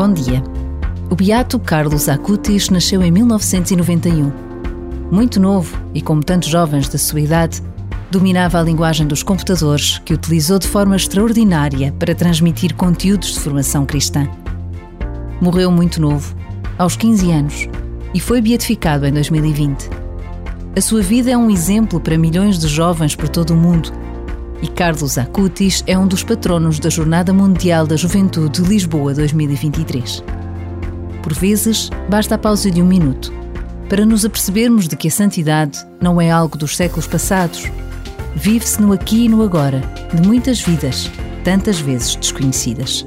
Bom dia. O beato Carlos Acutis nasceu em 1991. Muito novo e como tantos jovens da sua idade, dominava a linguagem dos computadores que utilizou de forma extraordinária para transmitir conteúdos de formação cristã. Morreu muito novo, aos 15 anos, e foi beatificado em 2020. A sua vida é um exemplo para milhões de jovens por todo o mundo e Carlos Acutis é um dos patronos da Jornada Mundial da Juventude Lisboa 2023. Por vezes, basta a pausa de um minuto para nos apercebermos de que a santidade não é algo dos séculos passados. Vive-se no aqui e no agora, de muitas vidas, tantas vezes desconhecidas.